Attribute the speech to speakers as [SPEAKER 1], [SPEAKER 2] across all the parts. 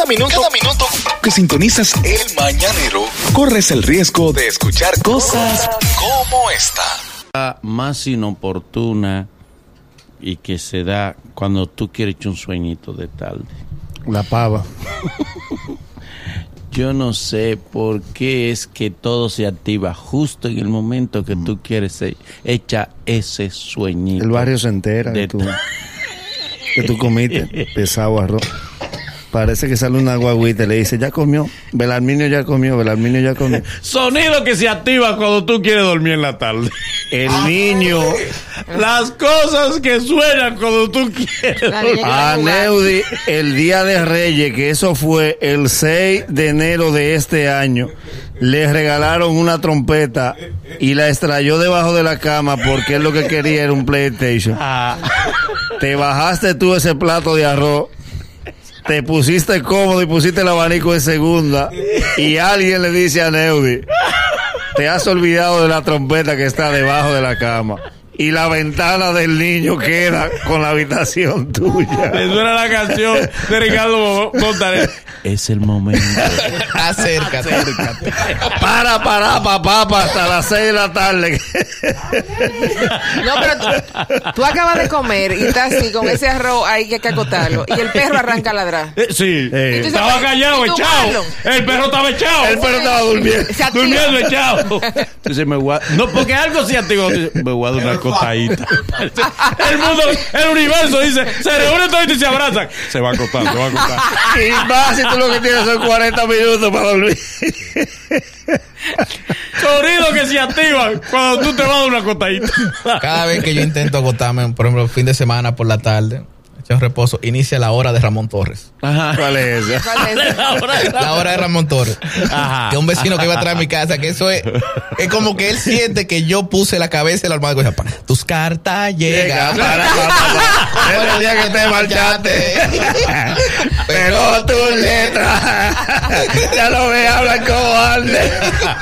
[SPEAKER 1] Cada minuto, cada minuto que sintonizas el mañanero, corres el riesgo de escuchar cosas como esta.
[SPEAKER 2] Más inoportuna y que se da cuando tú quieres echar un sueñito de tarde.
[SPEAKER 3] La pava.
[SPEAKER 2] Yo no sé por qué es que todo se activa justo en el momento que tú quieres e- echa ese sueñito.
[SPEAKER 3] El barrio se entera
[SPEAKER 2] De
[SPEAKER 3] que tú, que tú comiste pesado arroz. Parece que sale una guaguita y le dice, ya comió. Belarminio ya comió, Belarminio ya comió.
[SPEAKER 2] Sonido que se activa cuando tú quieres dormir en la tarde.
[SPEAKER 3] El niño,
[SPEAKER 2] Las cosas que suenan cuando tú quieres.
[SPEAKER 3] A. Neudi, el día de Reyes, que eso fue el 6 de enero de este año, le regalaron una trompeta y la extrayó debajo de la cama porque él lo que quería era un PlayStation. Te bajaste tú ese plato de arroz, te pusiste cómodo y pusiste el abanico en segunda y alguien le dice a Neudi, te has olvidado de la trompeta que está debajo de la cama. Y la ventana del niño queda con la habitación tuya.
[SPEAKER 2] Me suena la canción de Ricardo Montaner. Es el momento.
[SPEAKER 4] Acércate.
[SPEAKER 3] Para, para, papá, pa, hasta las 6 de la tarde.
[SPEAKER 5] No, pero tú, tú acabas de comer y estás así con ese arroz ahí que hay que acotarlo. Y el perro arranca a ladrar.
[SPEAKER 2] Eh, sí.
[SPEAKER 3] Eh.
[SPEAKER 2] Estaba callado,
[SPEAKER 5] ¿y tú,
[SPEAKER 2] echado. El perro estaba echado.
[SPEAKER 3] El perro estaba durmiendo.
[SPEAKER 2] Durmiendo echado. Entonces me voy a- No, porque algo se activó. Dice, Me voy a dar una acostadita. El mundo, el universo dice, se reúnen todos y se abrazan. Se va a acostar, se va a acostar.
[SPEAKER 3] Y más si tú lo que tienes son 40 minutos para dormir.
[SPEAKER 2] Sonido que se activan cuando tú te vas a dar una acostadita.
[SPEAKER 4] Cada vez que yo intento agotarme, por ejemplo, el fin de semana por la tarde, un reposo, inicia la hora de Ramón Torres.
[SPEAKER 2] Ajá.
[SPEAKER 3] ¿Cuál es esa?
[SPEAKER 5] ¿Cuál es?
[SPEAKER 4] La hora de Ramón Torres.
[SPEAKER 2] Ajá.
[SPEAKER 4] Que un vecino que iba atrás de mi casa, que eso es, es como que él siente que yo puse la cabeza en la dice, "Pa, tus cartas
[SPEAKER 3] Llega,
[SPEAKER 4] llegan.
[SPEAKER 3] para, para, para. Es el día que te marchaste. Pero tus letras ya no me hablan como antes.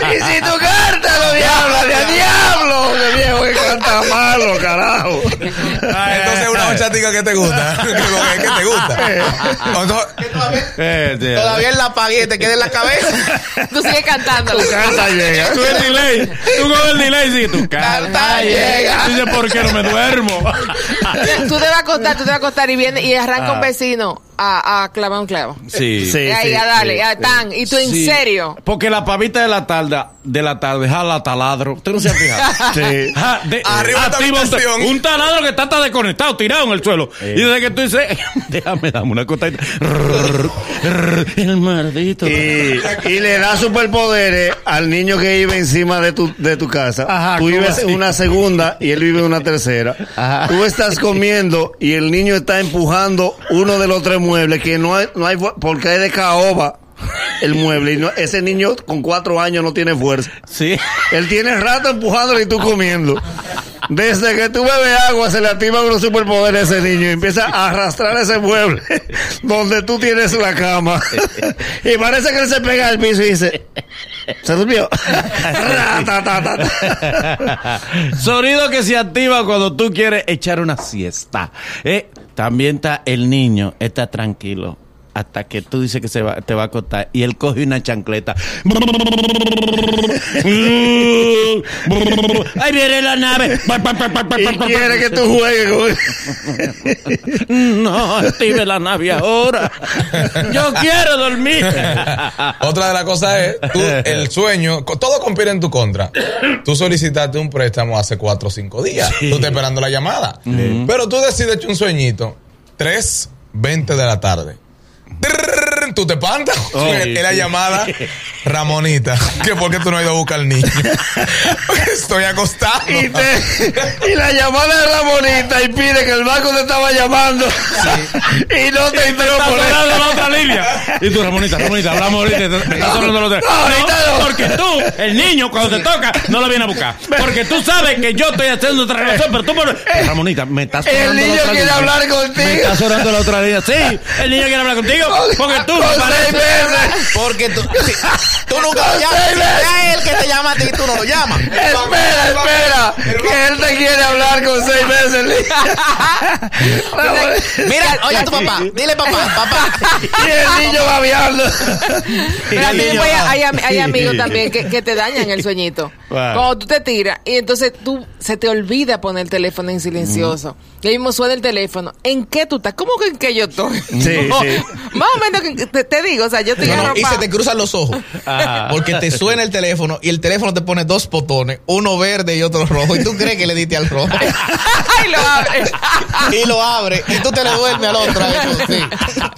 [SPEAKER 3] Y si tu carta no me habla de a diablo, que viejo que canta malo, carajo.
[SPEAKER 4] Entonces una horchatica que te gusta. que que te gusta.
[SPEAKER 2] Eh.
[SPEAKER 4] Todavía la apagué, te queda en la cabeza.
[SPEAKER 5] Tú sigues cantando.
[SPEAKER 3] Tu carta llega.
[SPEAKER 2] Tú el delay, tú con el delay sigue tu
[SPEAKER 4] Carta llega.
[SPEAKER 2] Dice, ¿por qué no me duermo?
[SPEAKER 5] Tú te vas a acostar, tú te vas a acostar y viene y arranca
[SPEAKER 2] Ah.
[SPEAKER 5] un vecino a, a clavar un clavo.
[SPEAKER 2] Sí.
[SPEAKER 3] Sí,
[SPEAKER 5] y ahí,
[SPEAKER 3] sí,
[SPEAKER 5] a darle,
[SPEAKER 3] sí, sí.
[SPEAKER 5] tan. Y tú en
[SPEAKER 2] Sí.
[SPEAKER 5] serio.
[SPEAKER 2] Porque la pavita de la tarde, de la tarde, jala taladro. ¿Usted no se ha fijado?
[SPEAKER 3] Sí.
[SPEAKER 2] Ja, de-
[SPEAKER 4] Arriba de tu
[SPEAKER 2] activa un, taladro que está, desconectado, tirado en el suelo. Y desde que tú dices, déjame, dame una costadita. el maldito.
[SPEAKER 3] Y, y le da superpoderes al niño que vive encima de tu, de tu casa.
[SPEAKER 2] Ajá,
[SPEAKER 3] Tú
[SPEAKER 2] ¿cómo
[SPEAKER 3] vives en una segunda y él vive en una tercera.
[SPEAKER 2] Ajá.
[SPEAKER 3] Tú estás comiendo y el niño está empujando uno de los tres muebles que no hay, no hay porque hay de caoba el mueble y no- ese niño con cuatro años no tiene fuerza.
[SPEAKER 2] Sí.
[SPEAKER 3] Él tiene rato empujándolo y tú comiendo. Desde que tú bebes agua se le activan unos superpoderes a ese niño y empieza a arrastrar ese mueble donde tú tienes la cama. Y parece que él se pega al piso y dice, ¿se durmió?
[SPEAKER 2] Sonido que se activa cuando tú quieres echar una siesta. Eh, también está el niño, está tranquilo. Hasta que tú dices que se va, te va a acostar y él coge una chancleta. Ahí viene la nave.
[SPEAKER 3] Y quiere que tú juegues.
[SPEAKER 2] No, active la nave ahora. Yo quiero dormir.
[SPEAKER 6] Otra de las cosas es, tú, el sueño, todo conspira en tu contra. Tú solicitaste un préstamo hace cuatro o cinco días. Tú estás esperando la llamada. Pero tú decides un sueñito, 3.20 de la tarde. Drrr. Tú te espantas.
[SPEAKER 2] Oh,
[SPEAKER 6] es la
[SPEAKER 2] sí.
[SPEAKER 6] llamada Ramonita. Que por qué tú no has ido a buscar al niño. Estoy acostado.
[SPEAKER 3] Y, te- y la llamada de Ramonita y pide que el banco te estaba llamando. Y no te entró por
[SPEAKER 2] la otra línea. Y tú, Ramonita, Ramonita, hablamos ahorita. Me está sonando.
[SPEAKER 3] No, ahorita no.
[SPEAKER 2] porque tú, el niño, cuando te toca, no lo viene a buscar. Porque tú sabes que yo estoy haciendo otra relación, pero tú por... Ramonita, me estás
[SPEAKER 3] El niño quiere hablar
[SPEAKER 2] Me
[SPEAKER 3] contigo.
[SPEAKER 2] está sonando la otra línea. Sí, el niño quiere hablar contigo. Porque tú Me
[SPEAKER 3] seis meses.
[SPEAKER 4] Porque tú, si- tú nunca lo llamas.
[SPEAKER 3] seis
[SPEAKER 4] Si es él que te llama a ti, tú no lo llamas.
[SPEAKER 3] Espera, espera. Que él te quiere hablar con seis meses.
[SPEAKER 4] Mira, oye a tu papá. Dile papá, papá.
[SPEAKER 3] Y el niño babeando.
[SPEAKER 5] Pero a mí
[SPEAKER 4] Sí,
[SPEAKER 5] pues,
[SPEAKER 4] ya.
[SPEAKER 5] hay, hay, hay amigos también que, que te dañan el sueñito.
[SPEAKER 2] Wow.
[SPEAKER 5] Cuando tú te tiras y entonces tú se te olvida poner el teléfono en silencioso. Y ahí mismo suena el teléfono. ¿En qué tú estás? ¿Cómo que en qué yo estoy?
[SPEAKER 3] Sí,
[SPEAKER 5] No,
[SPEAKER 3] sí.
[SPEAKER 5] Más o menos que te, te digo, o sea, yo estoy
[SPEAKER 4] No, no, y se te cruzan los ojos.
[SPEAKER 2] Ajá.
[SPEAKER 4] Porque te suena el teléfono y el teléfono te pone dos botones, uno verde y otro rojo. Y tú crees que le diste al rojo.
[SPEAKER 5] Ay, lo abre.
[SPEAKER 4] y lo abre y tú te le duermes al otro. sí.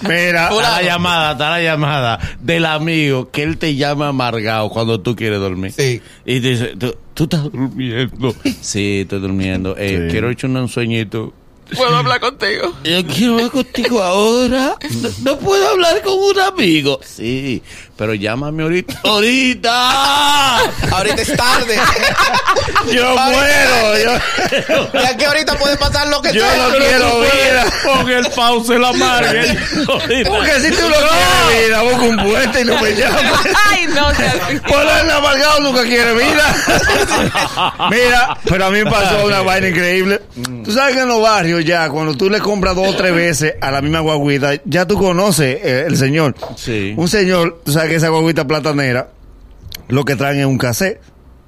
[SPEAKER 3] Mira,
[SPEAKER 2] Está la llamada, está la llamada del amigo que él te llama amargado cuando tú quieres dormir.
[SPEAKER 4] Sí.
[SPEAKER 2] Y te dice, tú, tú estás durmiendo. Sí, estoy durmiendo. Eh,
[SPEAKER 3] Sí.
[SPEAKER 2] Quiero echar un sueñito.
[SPEAKER 5] Puedo hablar contigo.
[SPEAKER 2] Yo quiero hablar contigo ahora. No, no puedo hablar con un amigo. Sí, pero llámame ahorita. ¡Ahorita!
[SPEAKER 4] Ahorita es tarde.
[SPEAKER 3] yo muero. Yo,
[SPEAKER 4] y aquí ahorita puede pasar lo que
[SPEAKER 3] yo
[SPEAKER 4] sea.
[SPEAKER 3] no quiero vida.
[SPEAKER 2] Pon el pause la margen.
[SPEAKER 3] Porque si tú no quieres vida, busca un puente y no me llames.
[SPEAKER 5] Ay, no.
[SPEAKER 3] Por el amargado nunca quiere vida. Mira, pero a mí me pasó una vaina increíble. Tú sabes que en los barrios ya, cuando tú le compras dos o tres veces a la misma guaguita, ya tú conoces eh, el señor.
[SPEAKER 2] Sí.
[SPEAKER 3] Un señor, tú sabes que esa guaguita platanera, lo que traen es un cassette.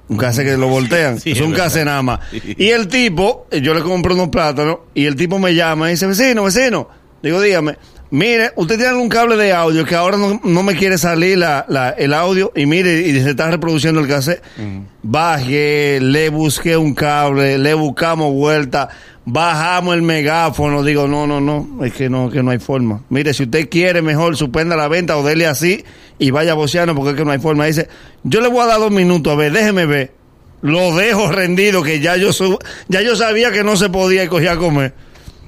[SPEAKER 3] Un cassette que lo voltean.
[SPEAKER 2] Sí,
[SPEAKER 3] es un cassette nada más.
[SPEAKER 2] Sí.
[SPEAKER 3] Y el tipo, yo le compro unos plátanos y el tipo me llama y dice, vecino, vecino. Digo, dígame, mire, usted tiene un cable de audio que ahora no, no me quiere salir la, la- el audio y mire, y se está reproduciendo el cassette. Bajé, le busqué un cable, le buscamos vuelta, bajamos el megáfono. Digo, no, no, no, es que no, que no hay forma. Mire, si usted quiere, mejor suspenda la venta o dele así y vaya boceando porque es que no hay forma. Dice, yo le voy a dar dos minutos, a ver, déjeme ver. Lo dejo rendido, que ya yo ya yo sabía que no se podía y cogía a comer.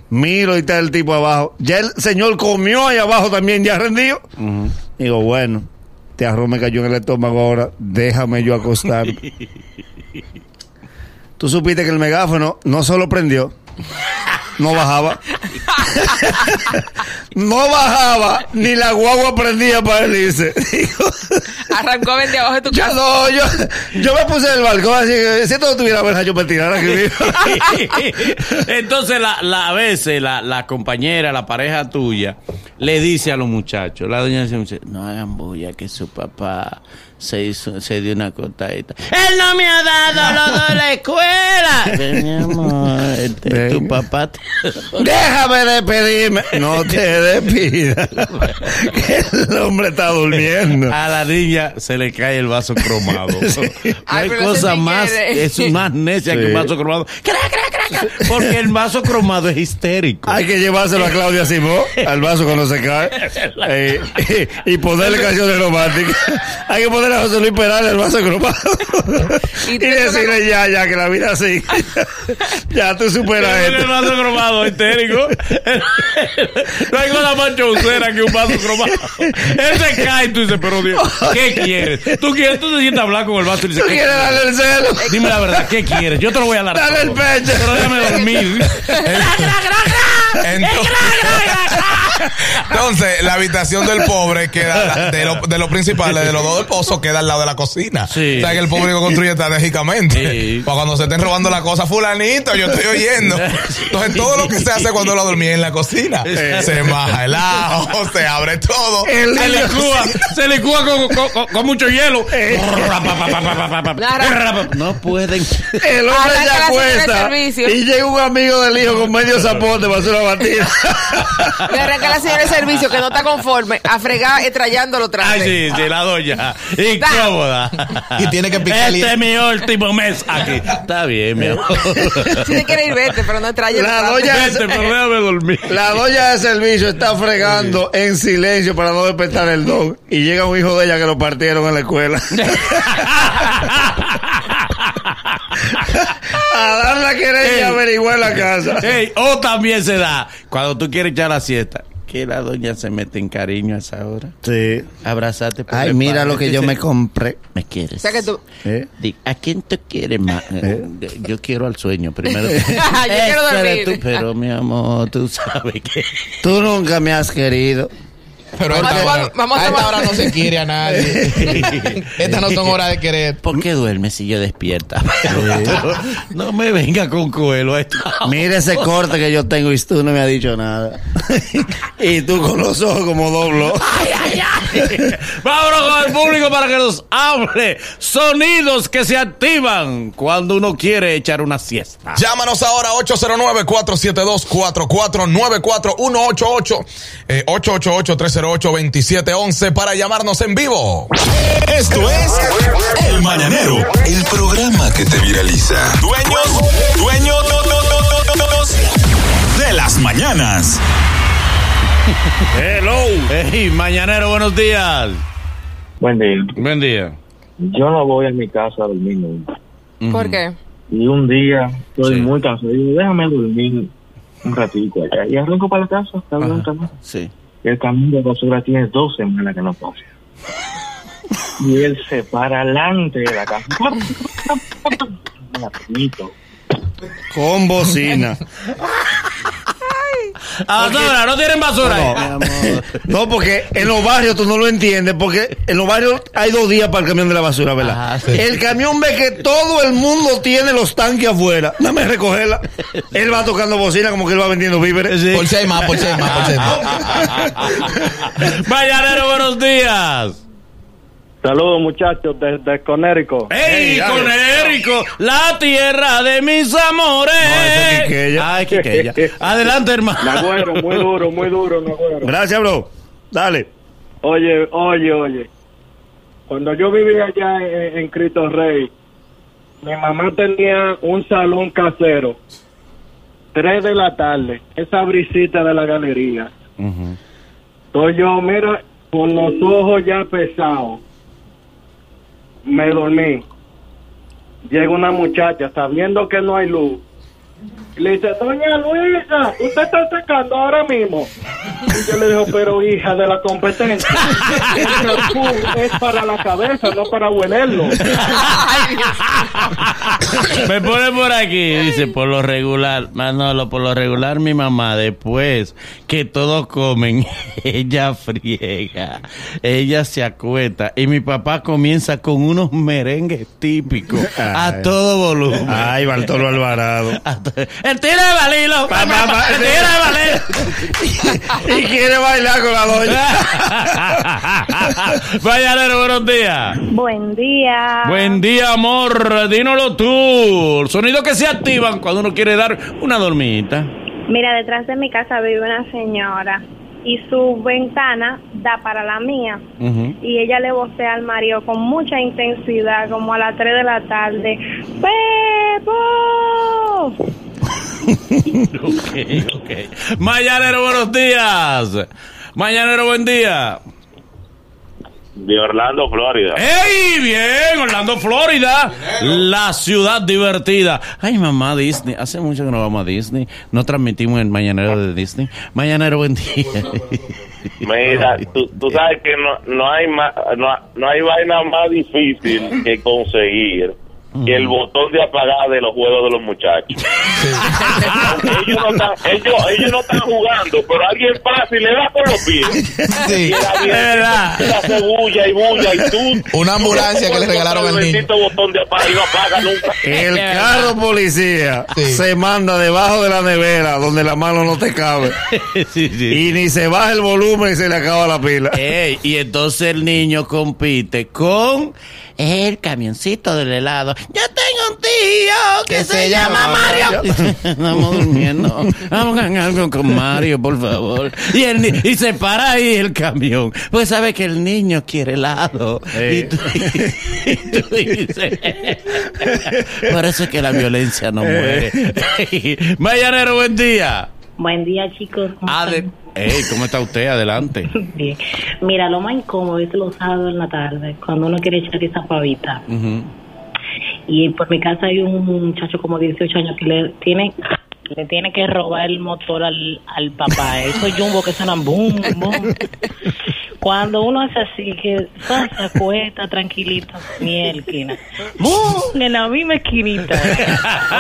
[SPEAKER 3] Miro y está el tipo abajo. Ya el señor comió ahí abajo también, ya rendido. Digo, bueno, te arroz me cayó en el estómago ahora, déjame yo acostar. Tú supiste que el megáfono no solo prendió, no bajaba. no bajaba, ni la guagua prendía para él irse.
[SPEAKER 5] Arrancó a vender abajo de tu
[SPEAKER 3] yo
[SPEAKER 5] casa.
[SPEAKER 3] no, yo, yo me puse en el balcón así que si esto no tuviera verja yo me tirara aquí mismo.
[SPEAKER 2] Entonces, la, la- a veces la, la compañera, la pareja tuya, le dice a los muchachos, la doña dice, no hagan bulla que su papá se hizo, se dio una cotadita. Él no me ha dado los de la escuela. Ven, mi amor, este,
[SPEAKER 3] Ven.
[SPEAKER 2] tu papá te-
[SPEAKER 3] Déjame despedirme. No te despidas. El hombre está durmiendo.
[SPEAKER 2] A la niña se le cae el vaso cromado. No
[SPEAKER 5] Ay,
[SPEAKER 2] hay
[SPEAKER 5] pero
[SPEAKER 2] cosa más,
[SPEAKER 5] quiere.
[SPEAKER 2] es más necia
[SPEAKER 3] Sí.
[SPEAKER 2] que un vaso cromado. Porque el vaso cromado es histérico.
[SPEAKER 3] Hay que llevárselo a Claudia Simón al vaso cuando se cae Eh, y ponerle canciones románticas. Hay que ponerle a José Luis Perales el vaso cromado
[SPEAKER 5] Y
[SPEAKER 3] y, decirle ya, ya, que la vida sigue. ya tú superas
[SPEAKER 2] el
[SPEAKER 3] esto.
[SPEAKER 2] vaso cromado histérico. No hay cosa más chaucera que un vaso cromado. Él se cae y tú dices, pero Dios, ¿qué quieres? Tú quieres, tú te sientas a hablar con el vaso y dices,
[SPEAKER 3] ¿Tú
[SPEAKER 2] ¿qué
[SPEAKER 3] quieres darle el celo?
[SPEAKER 2] Dime la verdad, ¿qué quieres? Yo te lo voy a dar.
[SPEAKER 3] Dale el
[SPEAKER 2] todo.
[SPEAKER 3] pecho.
[SPEAKER 2] Pero déjame dormir.
[SPEAKER 6] Entonces, entonces, la habitación del pobre queda de lo, de lo principal, de los dos del pozo, queda al lado de la cocina.
[SPEAKER 2] Sí.
[SPEAKER 6] O sea que el pobre construye estratégicamente.
[SPEAKER 2] Sí.
[SPEAKER 6] Para cuando se estén robando la cosa, fulanito, yo estoy oyendo. Entonces, todo lo que se hace cuando lo dormí en la cocina, se maja el ajo, se abre todo.
[SPEAKER 3] El
[SPEAKER 2] Se
[SPEAKER 3] niño-
[SPEAKER 2] licúa, se licúa con, con- con- con mucho hielo. No pueden.
[SPEAKER 3] El hombre
[SPEAKER 5] la
[SPEAKER 3] acuesta
[SPEAKER 5] servicio.
[SPEAKER 3] y llega un amigo del hijo con medio zapote para hacer una batida.
[SPEAKER 5] Le arranca la señora de servicio que no está conforme a fregar estrellándolo otra
[SPEAKER 2] Ay,
[SPEAKER 5] vez.
[SPEAKER 2] sí, sí, la doña. Incómoda.
[SPEAKER 4] Y tiene que picarle-
[SPEAKER 2] Este es mi último mes aquí. Está bien, mi amor.
[SPEAKER 5] Si te quiere ir, vete, pero no estrella
[SPEAKER 3] La doña-
[SPEAKER 2] Vete, pero déjame dormir.
[SPEAKER 3] La doña de servicio está fregando en silencio para no despertar el don. Y llega un hijo de ella que lo partieron en la escuela. A dar la querencia y averiguar la casa.
[SPEAKER 2] Ey, o también se da cuando tú quieres echar la siesta. Que la doña se mete en cariño a esa hora.
[SPEAKER 3] Sí.
[SPEAKER 2] Abrazate. por
[SPEAKER 3] Ay, mira
[SPEAKER 2] padre.
[SPEAKER 3] lo que yo me compré.
[SPEAKER 2] ¿Me quieres?
[SPEAKER 5] O sea que tú.
[SPEAKER 3] ¿Eh?
[SPEAKER 2] ¿A quién tú quieres más? Eh, Yo quiero al sueño primero.
[SPEAKER 5] Yo quiero dormir.
[SPEAKER 2] tú, pero mi amor, tú sabes que.
[SPEAKER 3] Tú nunca me has querido.
[SPEAKER 4] Pero vamos, esta hora, a,
[SPEAKER 5] a
[SPEAKER 4] esta hora no se quiere a nadie. Estas no son horas de querer.
[SPEAKER 2] ¿Por qué duerme si yo despierta? no me venga con cuelo a esto.
[SPEAKER 3] Mira ese corte que yo tengo y tú no me has dicho nada. y tú con los ojos como doblo. Ay, ay, ay.
[SPEAKER 2] Vámonos con el público para que nos hable. Sonidos que se activan cuando uno quiere echar una siesta.
[SPEAKER 6] Llámanos ahora 809 472 4494 188 888 301 622-658-2711 para llamarnos en vivo.
[SPEAKER 7] Esto es El Mañanero, el programa que te viraliza. Dueños, dueños de las mañanas.
[SPEAKER 2] Hello. Hey, mañanero, buenos días.
[SPEAKER 8] Buen día.
[SPEAKER 2] Buen día.
[SPEAKER 8] Yo no voy a mi casa a dormir nunca.
[SPEAKER 5] ¿Por qué?
[SPEAKER 8] Y un día estoy muy cansado. Déjame dormir un ratito allá. Y arranco para la casa, está bien,
[SPEAKER 2] Sí.
[SPEAKER 8] El camión de basura tiene dos semanas que no pasa. Y él se para adelante de la casa.
[SPEAKER 3] Con bocina.
[SPEAKER 2] A basura, no tienen basura.
[SPEAKER 3] No.
[SPEAKER 2] Mi amor.
[SPEAKER 3] No, porque en los barrios tú no lo entiendes, porque en los barrios hay dos días para el camión de la basura, ¿verdad?
[SPEAKER 2] Ajá, sí.
[SPEAKER 3] El camión ve que todo el mundo tiene los tanques afuera. Dame recogerla. Él va tocando bocina como que él va vendiendo víveres.
[SPEAKER 4] Por si hay más, por si hay más, por si hay más.
[SPEAKER 2] Mañanero, buenos días.
[SPEAKER 8] Saludos, muchachos, desde Conérico.
[SPEAKER 2] ¡Ey,
[SPEAKER 3] Ey,
[SPEAKER 2] con
[SPEAKER 3] dale.
[SPEAKER 2] Érico! La tierra de mis amores.
[SPEAKER 3] No, es Quiqueya.
[SPEAKER 2] Ay, Quiqueya. Adelante, hermano.
[SPEAKER 8] Nagüero, muy duro, muy duro, Nagüero.
[SPEAKER 3] Gracias, bro. Dale.
[SPEAKER 8] Oye, oye, oye. Cuando yo vivía allá en, en Cristo Rey, mi mamá tenía un salón casero. Tres de la tarde, esa brisita de la galería. Entonces yo, mira, con los ojos ya pesados, me dormí. Llega una muchacha sabiendo que no hay luz. Le dice, doña Luisa, usted está sacando ahora mismo. Y yo le digo, pero hija de la competencia, el es para la cabeza, no para huelerlo.
[SPEAKER 2] Me pone por aquí, dice, por lo regular, Manolo, por lo regular mi mamá, después que todos comen, ella friega, ella se acuesta y mi papá comienza con unos merengues típicos a todo volumen.
[SPEAKER 3] Ay, Bartolo Alvarado.
[SPEAKER 2] A El tiro de Balilo. El tiro de Balilo.
[SPEAKER 3] y quiere bailar con la doña.
[SPEAKER 2] Mañanero, buenos días.
[SPEAKER 9] Buen día.
[SPEAKER 2] Buen día, amor. Dínoslo tú. Sonidos que se activan cuando uno quiere dar una dormita.
[SPEAKER 9] Mira, detrás de mi casa vive una señora y su ventana da para la mía. Y ella le vocea al marido con mucha intensidad, como a las 3 de la tarde. ¡Pepo!
[SPEAKER 2] Ok, ok. Mañanero, buenos días. Mañanero, buen día.
[SPEAKER 10] de Orlando, Florida.
[SPEAKER 2] ¡Ey! Bien, Orlando, Florida. La ciudad divertida. Ay, mamá, Disney. Hace mucho que no vamos a Disney. No transmitimos el Mañanero de Disney. Mañanero, buen día.
[SPEAKER 10] Mira, tú, tú sabes que no, no hay ma- no, no hay vaina más difícil que conseguir que el botón de apagar de los juegos de los muchachos. Ellos, no están, ellos, ellos no están jugando, pero alguien pasa y le da con los pies. Y
[SPEAKER 4] Sí.
[SPEAKER 2] verdad.
[SPEAKER 10] le hace bulla y bulla y tú.
[SPEAKER 4] Una ambulancia que le regalaron al
[SPEAKER 10] el
[SPEAKER 4] niño.
[SPEAKER 10] botón de apagar y no apaga nunca.
[SPEAKER 3] El carro policía
[SPEAKER 4] Sí.
[SPEAKER 3] se manda debajo de la nevera donde la mano no te cabe.
[SPEAKER 2] sí, sí.
[SPEAKER 3] Y ni se baja el volumen y se le acaba la pila.
[SPEAKER 2] Ey, y entonces el niño compite con el camioncito del helado. Yo tengo un tío que, se, llama Mario. Estamos durmiendo. Vamos a algo con Mario, por favor. Y, el, ni- y se para ahí el camión. Pues sabe que el niño quiere helado. Y tú, y tú dices. Por eso es que la violencia no muere. Mañanero, buen día.
[SPEAKER 9] Buen día, chicos. ¿Cómo
[SPEAKER 2] Ade-
[SPEAKER 9] están?
[SPEAKER 2] Ey, ¿cómo está usted? Adelante.
[SPEAKER 9] Bien. Mira, lo más incómodo es los sábados en la tarde, cuando uno quiere echar esa pavita. Y por mi casa hay un muchacho como 18 años que le tiene le tiene que robar el motor al, al papá. Esos jumbo que suenan boom, boom. Cuando uno hace así, que se acuesta tranquilito, mielquina. ¡Bum! En la misma esquinita.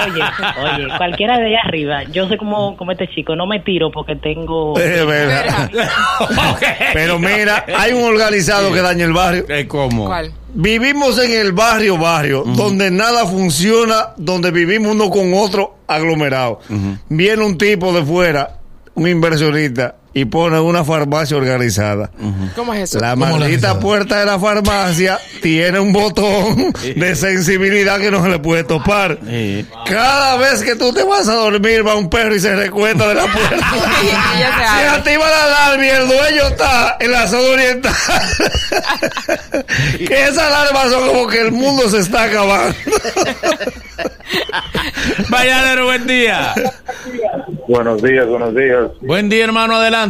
[SPEAKER 9] Oye, oye, cualquiera de allá arriba. Yo sé como, como este chico, no me tiro porque tengo...
[SPEAKER 3] Es verdad. Pero mira, hay un organizado que daña el barrio.
[SPEAKER 2] ¿Cómo?
[SPEAKER 5] ¿Cuál?
[SPEAKER 3] Vivimos en el barrio, barrio, donde nada funciona, donde vivimos uno con otro aglomerado. Viene un tipo de fuera, un inversionista, y pone una farmacia organizada.
[SPEAKER 5] ¿Cómo es eso?
[SPEAKER 3] La
[SPEAKER 4] ¿Cómo
[SPEAKER 3] maldita puerta de la farmacia tiene un botón de sensibilidad que no se le puede topar.
[SPEAKER 2] Sí.
[SPEAKER 3] Cada vez que tú te vas a dormir, va un perro y se recuesta de la puerta.
[SPEAKER 5] Se
[SPEAKER 3] activa la alarma y el dueño está en la zona oriental. que esa alarma son como que el mundo se está acabando.
[SPEAKER 2] Mañanero, buen día.
[SPEAKER 11] Buenos días, buenos días.
[SPEAKER 2] Buen día, hermano, adelante.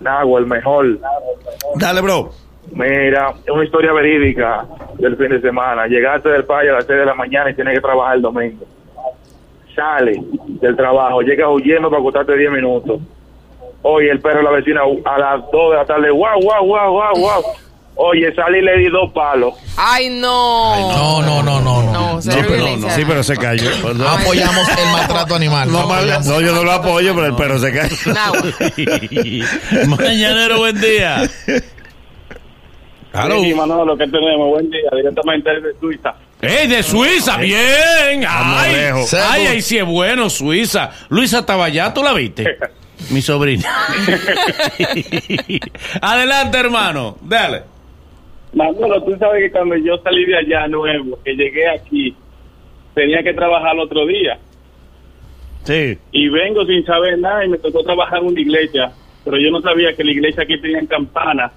[SPEAKER 11] Nagua, el mejor.
[SPEAKER 3] Dale, bro.
[SPEAKER 11] Mira, es una historia verídica del fin de semana. Llegaste del país a las 6 de la mañana y tienes que trabajar el domingo. Sale del trabajo, llegas huyendo para acostarte 10 minutos. Oye, el perro de la vecina a las 2 de la tarde, guau, guau, guau, guau, guau. Oye, salí y le di dos palos.
[SPEAKER 5] Ay, no.
[SPEAKER 4] No, no, no, no. no.
[SPEAKER 5] No,
[SPEAKER 3] No, pero,
[SPEAKER 5] violencia.
[SPEAKER 3] sí, pero se cayó.
[SPEAKER 4] No apoyamos el maltrato animal.
[SPEAKER 3] No,
[SPEAKER 4] No,
[SPEAKER 3] no, yo no lo apoyo, pero el perro se cayó.
[SPEAKER 2] Mañanero, buen día. Aló.
[SPEAKER 11] Sí, Manolo, ¿qué tenemos? Buen día, directamente desde Suiza.
[SPEAKER 2] ¡Ey, de Suiza! ¡Bien! ¡Ay! ¡Ay, ahí sí es bueno, Suiza! Luisa estaba allá, ¿tú la viste? Mi sobrina. Adelante, hermano. Dale.
[SPEAKER 11] Manolo, tú sabes que cuando yo salí de allá nuevo, que llegué aquí, tenía que trabajar el otro día.
[SPEAKER 3] Sí.
[SPEAKER 11] Y vengo sin saber nada y me tocó trabajar en una iglesia. Pero yo no sabía que la iglesia aquí tenía campana.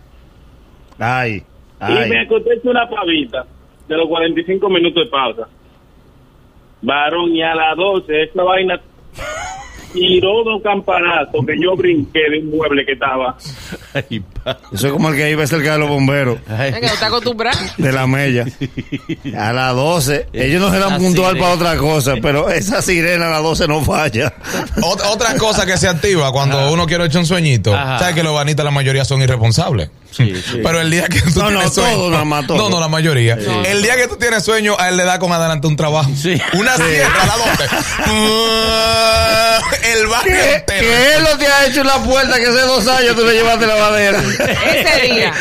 [SPEAKER 3] Ay.
[SPEAKER 11] Y me
[SPEAKER 3] Ay.
[SPEAKER 11] acosté una pavita de los 45 minutos de pausa. Varón, y a las 12 esta vaina tiró dos campanazos que yo brinqué de un mueble que estaba.
[SPEAKER 2] Ay,
[SPEAKER 3] Eso es como el que iba cerca de los bomberos.
[SPEAKER 2] ay.
[SPEAKER 5] Es que no está acostumbrado.
[SPEAKER 3] de la mella. A las 12. Ellos no se dan puntual
[SPEAKER 2] sirena.
[SPEAKER 3] para otra cosa, pero esa sirena a las 12 no falla.
[SPEAKER 6] Ot- otra cosa que se activa cuando uno quiere echar un sueñito.
[SPEAKER 2] Ajá.
[SPEAKER 6] ¿Sabes que los banitas la mayoría son irresponsables?
[SPEAKER 2] Sí, sí.
[SPEAKER 6] Pero el día que tú
[SPEAKER 3] No, no,
[SPEAKER 6] tienes sueño. No, no, la mayoría. El día que tú tienes sueño, a él le da con adelante un trabajo.
[SPEAKER 2] Sí.
[SPEAKER 6] Una sierra a la 12. el barrio
[SPEAKER 3] Que,
[SPEAKER 6] entero.
[SPEAKER 3] que él no te ha hecho en la puerta que hace dos años tú le llevaste la madera.
[SPEAKER 5] Ese día.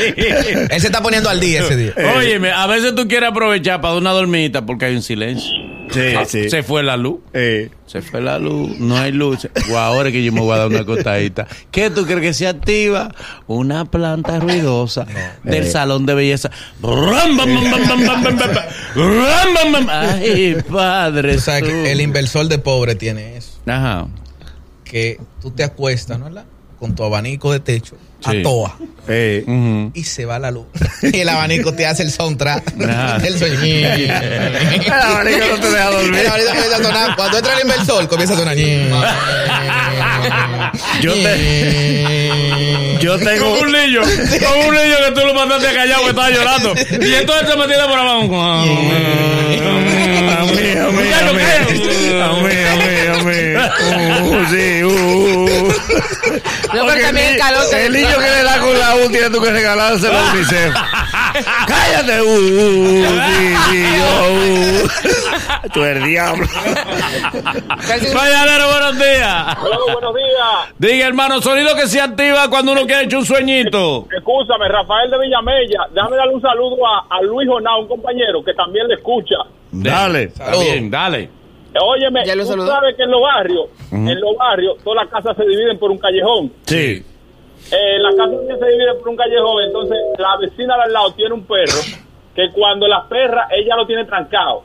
[SPEAKER 4] Él se está poniendo al día ese día.
[SPEAKER 2] Óyeme, a veces tú quieres aprovechar para dar una dormita porque hay un silencio.
[SPEAKER 3] Sí,
[SPEAKER 2] Ah,
[SPEAKER 3] sí.
[SPEAKER 2] Se fue la luz.
[SPEAKER 3] Eh,
[SPEAKER 2] Se fue la luz, no hay luz. O ahora es que yo me voy a dar una costadita. ¿Qué tú crees que se activa? Una planta ruidosa del
[SPEAKER 3] Eh.
[SPEAKER 2] salón de belleza. Ram, bam, bam, bam, bam, bam, bam, bam. Ram, bam, bam. Ay, padre.
[SPEAKER 4] Tú. que el inversor de pobre tiene eso.
[SPEAKER 2] Ajá.
[SPEAKER 4] Que tú te acuestas, ¿no? ¿verdad? Con tu abanico de techo
[SPEAKER 2] Sí.
[SPEAKER 4] a toa.
[SPEAKER 3] eh.
[SPEAKER 2] Ujú.
[SPEAKER 4] Y se va la luz. Y el abanico te hace el soundtrack del sueño.
[SPEAKER 3] El abanico no te deja dormir.
[SPEAKER 4] El abanico comienza a sonar. Cuando entra el inversor, comienza a sonar.
[SPEAKER 3] Yo te- Yo tengo.
[SPEAKER 2] Como un niño, como un niño que tú lo mandaste callado que estaba llorando. Y entonces se metía por abajo.
[SPEAKER 3] A mí, a mí, a mí. A mí, a mí, a mí. Uh, sí, uh.
[SPEAKER 5] No,
[SPEAKER 3] Porque
[SPEAKER 5] pero también el
[SPEAKER 3] ni-
[SPEAKER 5] calor que-
[SPEAKER 3] el niño que le da con la U tiene tú que regalárselo a UNICEF. Cállate, uh, uh, sí, sí, yo, uh. Tú eres diablo.
[SPEAKER 2] Buenos días.
[SPEAKER 11] Hola, buenos días.
[SPEAKER 2] Diga, hermano, sonido que se activa cuando uno quiere echar un sueñito.
[SPEAKER 11] Escúchame, Rafael de Villamella. Déjame darle un saludo a, a Luis Jonao, un compañero que también le escucha.
[SPEAKER 3] Dale.
[SPEAKER 2] Está bien, dale.
[SPEAKER 11] Óyeme,
[SPEAKER 5] Ya lo
[SPEAKER 11] tú sabes que en los barrios, en los barrios, todas las casas se dividen por un callejón.
[SPEAKER 3] Sí.
[SPEAKER 11] Eh, la casa mía se divide por un callejón, entonces la vecina de al lado tiene un perro que cuando la perra, ella lo tiene trancado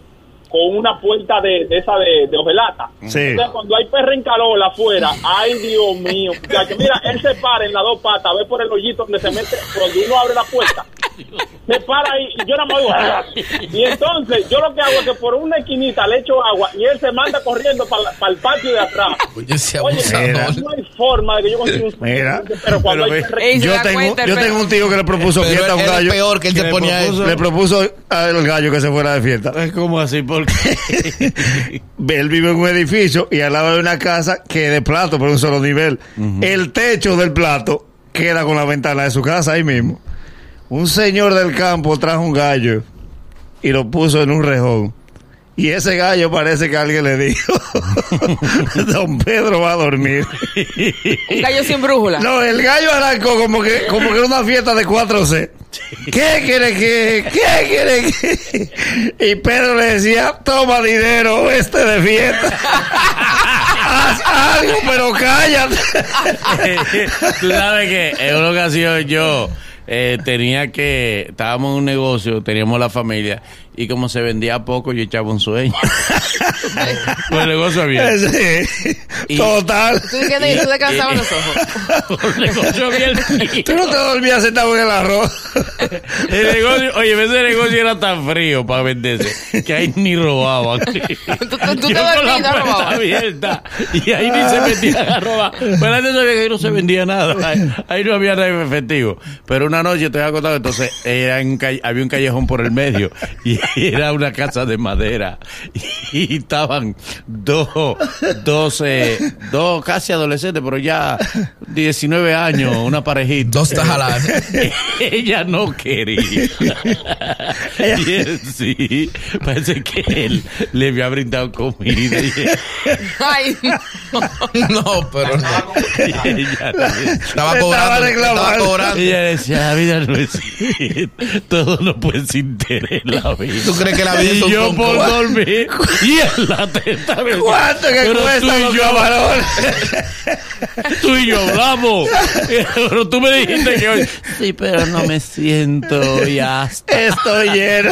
[SPEAKER 11] con una puerta de, de esa de, de hojalata.
[SPEAKER 3] Sí.
[SPEAKER 11] Entonces, cuando hay perra en calor afuera, ay Dios mío, muchacho, mira, él se para en las dos patas, ve por el hoyito donde se mete, cuando uno abre la puerta, se para ahí y yo más digo, "Ah". y entonces yo lo que hago es que por una esquinita le echo agua y él se manda corriendo para el patio de atrás.
[SPEAKER 4] Oye, ese
[SPEAKER 11] Oye, no hay forma de que yo consiga un
[SPEAKER 3] Mira,
[SPEAKER 11] pero cuando
[SPEAKER 3] pero
[SPEAKER 11] hay
[SPEAKER 3] yo tengo,
[SPEAKER 5] cuenta el
[SPEAKER 3] yo
[SPEAKER 5] perro.
[SPEAKER 3] tengo un tío que le propuso
[SPEAKER 4] Pero
[SPEAKER 3] fiesta a un gallo.
[SPEAKER 4] peor que él
[SPEAKER 2] ¿Qué
[SPEAKER 4] se
[SPEAKER 2] le
[SPEAKER 4] ponía
[SPEAKER 2] propuso?
[SPEAKER 4] eso.
[SPEAKER 3] Le propuso al gallo que se fuera de fiesta.
[SPEAKER 2] ¿Cómo así? ¿Por qué?
[SPEAKER 3] Él vive en un edificio y al lado de una casa que de plato, por un solo nivel. El techo del plato queda con la ventana de su casa ahí mismo. Un señor del campo trajo un gallo y lo puso en un rejón. Y ese gallo parece que alguien le dijo, don Pedro va a dormir.
[SPEAKER 5] Un gallo sin brújula.
[SPEAKER 3] No, el gallo arrancó como que, como que era una fiesta de 4C. ¿Qué quiere que? ¿Qué quiere que? Y Pedro le decía, toma dinero, este de fiesta. Haz algo, pero cállate.
[SPEAKER 2] Tú sabes que en una ocasión yo eh, tenía que, estábamos en un negocio, teníamos la familia, y como se vendía poco, yo echaba un sueño. Con el negocio abierto.
[SPEAKER 3] Sí,
[SPEAKER 2] Y-
[SPEAKER 3] Total.
[SPEAKER 5] ¿Tú, qué- tú descansabas los ojos.
[SPEAKER 2] El negocio abierto.
[SPEAKER 3] Tú no te dormías sentado en el arroz.
[SPEAKER 2] El negocio, oye, ese negocio era tan frío para venderse que ahí ni robaban.
[SPEAKER 5] tú- tú te
[SPEAKER 2] Yo con la
[SPEAKER 5] dormías, no
[SPEAKER 2] puerta
[SPEAKER 5] robabas.
[SPEAKER 2] abierta y ahí ni se metían a robar. Pero antes sabía que ahí no se vendía nada. Ahí, ahí no había nada en efectivo. Pero una noche estoy acostado, entonces era un calle- había un callejón por el medio y era una casa de madera y estaban dos, dos, eh, dos casi adolescentes, pero ya 19 años, una parejita.
[SPEAKER 4] Dos tajalanes.
[SPEAKER 2] Ella no quería. y él sí, parece que él le había brindado comida. Y,
[SPEAKER 5] Ay,
[SPEAKER 4] No, pero no. Estaba cobrando.
[SPEAKER 3] reclamando.
[SPEAKER 4] Estaba cobrando.
[SPEAKER 2] ella decía, la vida no es. Todo no puede ser interés en la vida.
[SPEAKER 4] ¿Tú crees que la vida es
[SPEAKER 2] y
[SPEAKER 4] un
[SPEAKER 2] yo por dormir y en la teta
[SPEAKER 3] ¿Cuánto que
[SPEAKER 2] "Pero tú y yo-
[SPEAKER 3] camarones?
[SPEAKER 2] Tú y yo hablamos. Pero tú me dijiste que hoy. Sí, pero no me siento ya.
[SPEAKER 3] Estoy lleno.